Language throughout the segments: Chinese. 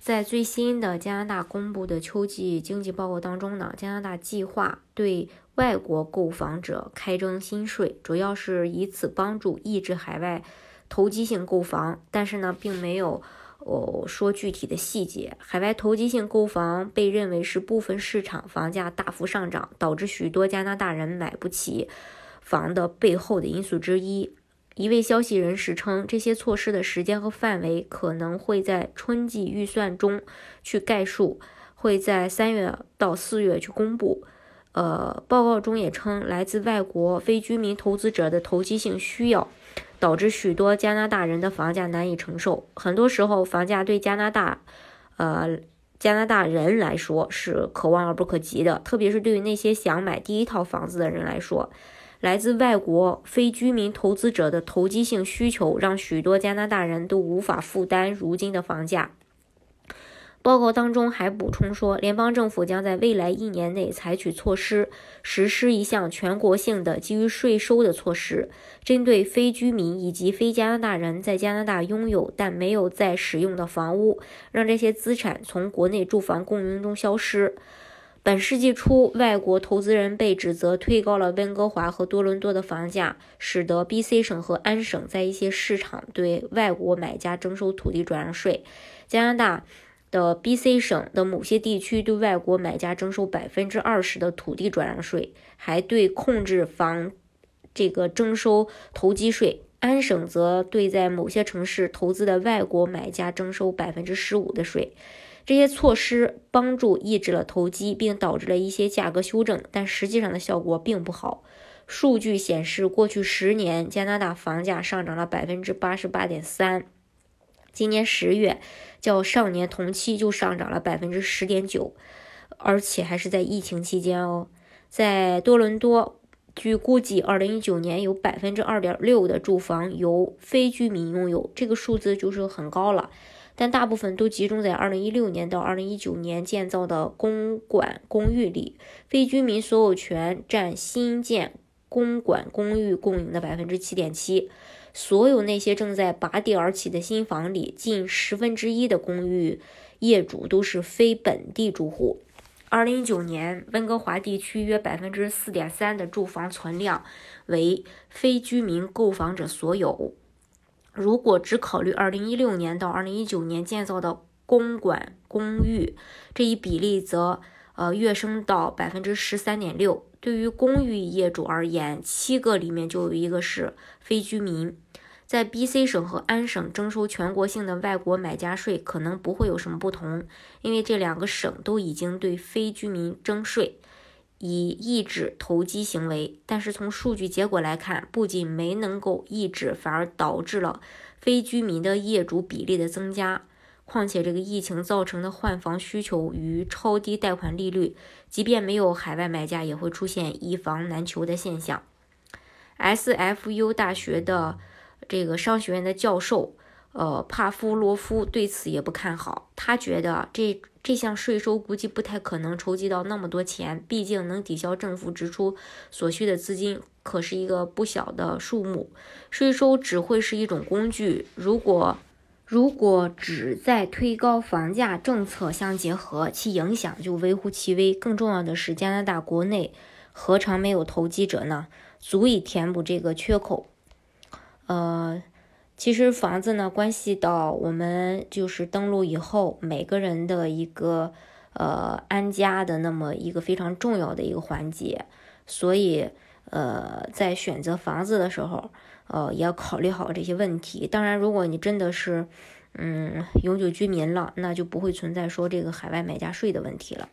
在最新的加拿大公布的秋季经济报告当中呢，加拿大计划对外国购房者开征新税，主要是以此帮助抑制海外投机性购房。但是呢，并没有哦说具体的细节。海外投机性购房被认为是部分市场房价大幅上涨，导致许多加拿大人买不起房的背后的因素之一。一位消息人士称，这些措施的时间和范围可能会在春季预算中去概述，会在三月到四月去公布。呃，报告中也称，来自外国非居民投资者的投机性需要，导致许多加拿大人的房价难以承受。很多时候，房价对加拿大，呃，加拿大人来说是可望而不可及的，特别是对于那些想买第一套房子的人来说。来自外国非居民投资者的投机性需求，让许多加拿大人都无法负担如今的房价。报告当中还补充说，联邦政府将在未来一年内采取措施，实施一项全国性的基于税收的措施，针对非居民以及非加拿大人在加拿大拥有但没有在使用的房屋，让这些资产从国内住房供应中消失。本世纪初，外国投资人被指责推高了温哥华和多伦多的房价，使得 B.C 省和安省在一些市场对外国买家征收土地转让税。加拿大的 B.C 省的某些地区对外国买家征收百分之二十的土地转让税，还对控制房这个征收投机税。安省则对在某些城市投资的外国买家征收百分之十五的税。这些措施帮助抑制了投机，并导致了一些价格修正，但实际上的效果并不好。数据显示，过去十年加拿大房价上涨了百分之八十八点三，今年十月较上年同期就上涨了百分之十点九，而且还是在疫情期间哦。在多伦多，据估计，二零一九年有百分之二点六的住房由非居民拥有，这个数字就是很高了。但大部分都集中在2016年到2019年建造的公馆公寓里，非居民所有权占新建公馆公寓供应的百分之七点七。所有那些正在拔地而起的新房里，近十分之一的公寓业主都是非本地住户。2019年，温哥华地区约百分之四点三的住房存量为非居民购房者所有。如果只考虑2016年到2019年建造的公馆公寓，这一比例则呃跃升到百分之十三点六。对于公寓业主而言，七个里面就有一个是非居民。在 BC 省和安省征收全国性的外国买家税可能不会有什么不同，因为这两个省都已经对非居民征税。以抑制投机行为，但是从数据结果来看，不仅没能够抑制，反而导致了非居民的业主比例的增加。况且，这个疫情造成的换房需求与超低贷款利率，即便没有海外买家，也会出现一房难求的现象。SFU 大学的这个商学院的教授。呃，帕夫罗夫对此也不看好。他觉得这这项税收估计不太可能筹集到那么多钱，毕竟能抵消政府支出所需的资金可是一个不小的数目。税收只会是一种工具，如果如果只在推高房价政策相结合，其影响就微乎其微。更重要的是，加拿大国内何尝没有投机者呢？足以填补这个缺口。呃。其实房子呢，关系到我们就是登陆以后每个人的一个呃安家的那么一个非常重要的一个环节，所以呃在选择房子的时候，呃也要考虑好这些问题。当然，如果你真的是嗯永久居民了，那就不会存在说这个海外买家税的问题了。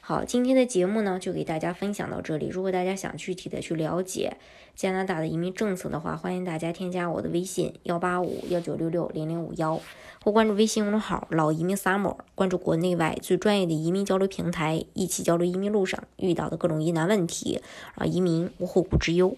好，今天的节目呢就给大家分享到这里。如果大家想具体的去了解加拿大的移民政策的话，欢迎大家添加我的微信幺八五幺九六六零零五幺，或关注微信公众号“老移民 summer”，关注国内外最专业的移民交流平台，一起交流移民路上遇到的各种疑难问题，啊，移民无后顾之忧。